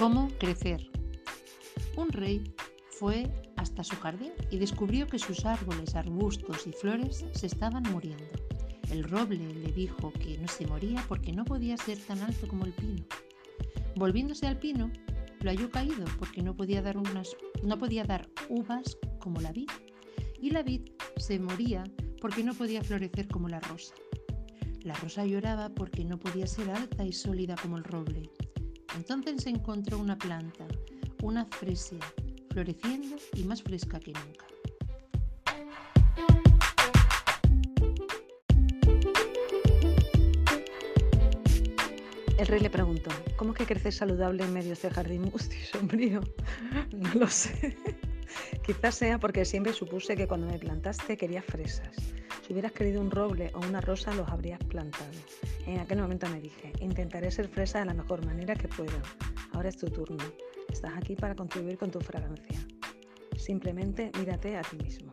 ¿Cómo crecer? Un rey fue hasta su jardín y descubrió que sus árboles, arbustos y flores se estaban muriendo. El roble le dijo que no se moría porque no podía ser tan alto como el pino. Volviéndose al pino, lo halló caído porque no podía dar, unas, no podía dar uvas como la vid. Y la vid se moría porque no podía florecer como la rosa. La rosa lloraba porque no podía ser alta y sólida como el roble. Entonces se encontró una planta, una fresia, floreciendo y más fresca que nunca. El rey le preguntó, ¿cómo es que creces saludable en medio de este jardín y sombrío? No lo sé. Quizás sea porque siempre supuse que cuando me plantaste querías fresas. Si hubieras querido un roble o una rosa, los habrías plantado. En aquel momento me dije, intentaré ser fresa de la mejor manera que pueda. Ahora es tu turno. Estás aquí para contribuir con tu fragancia. Simplemente mírate a ti mismo.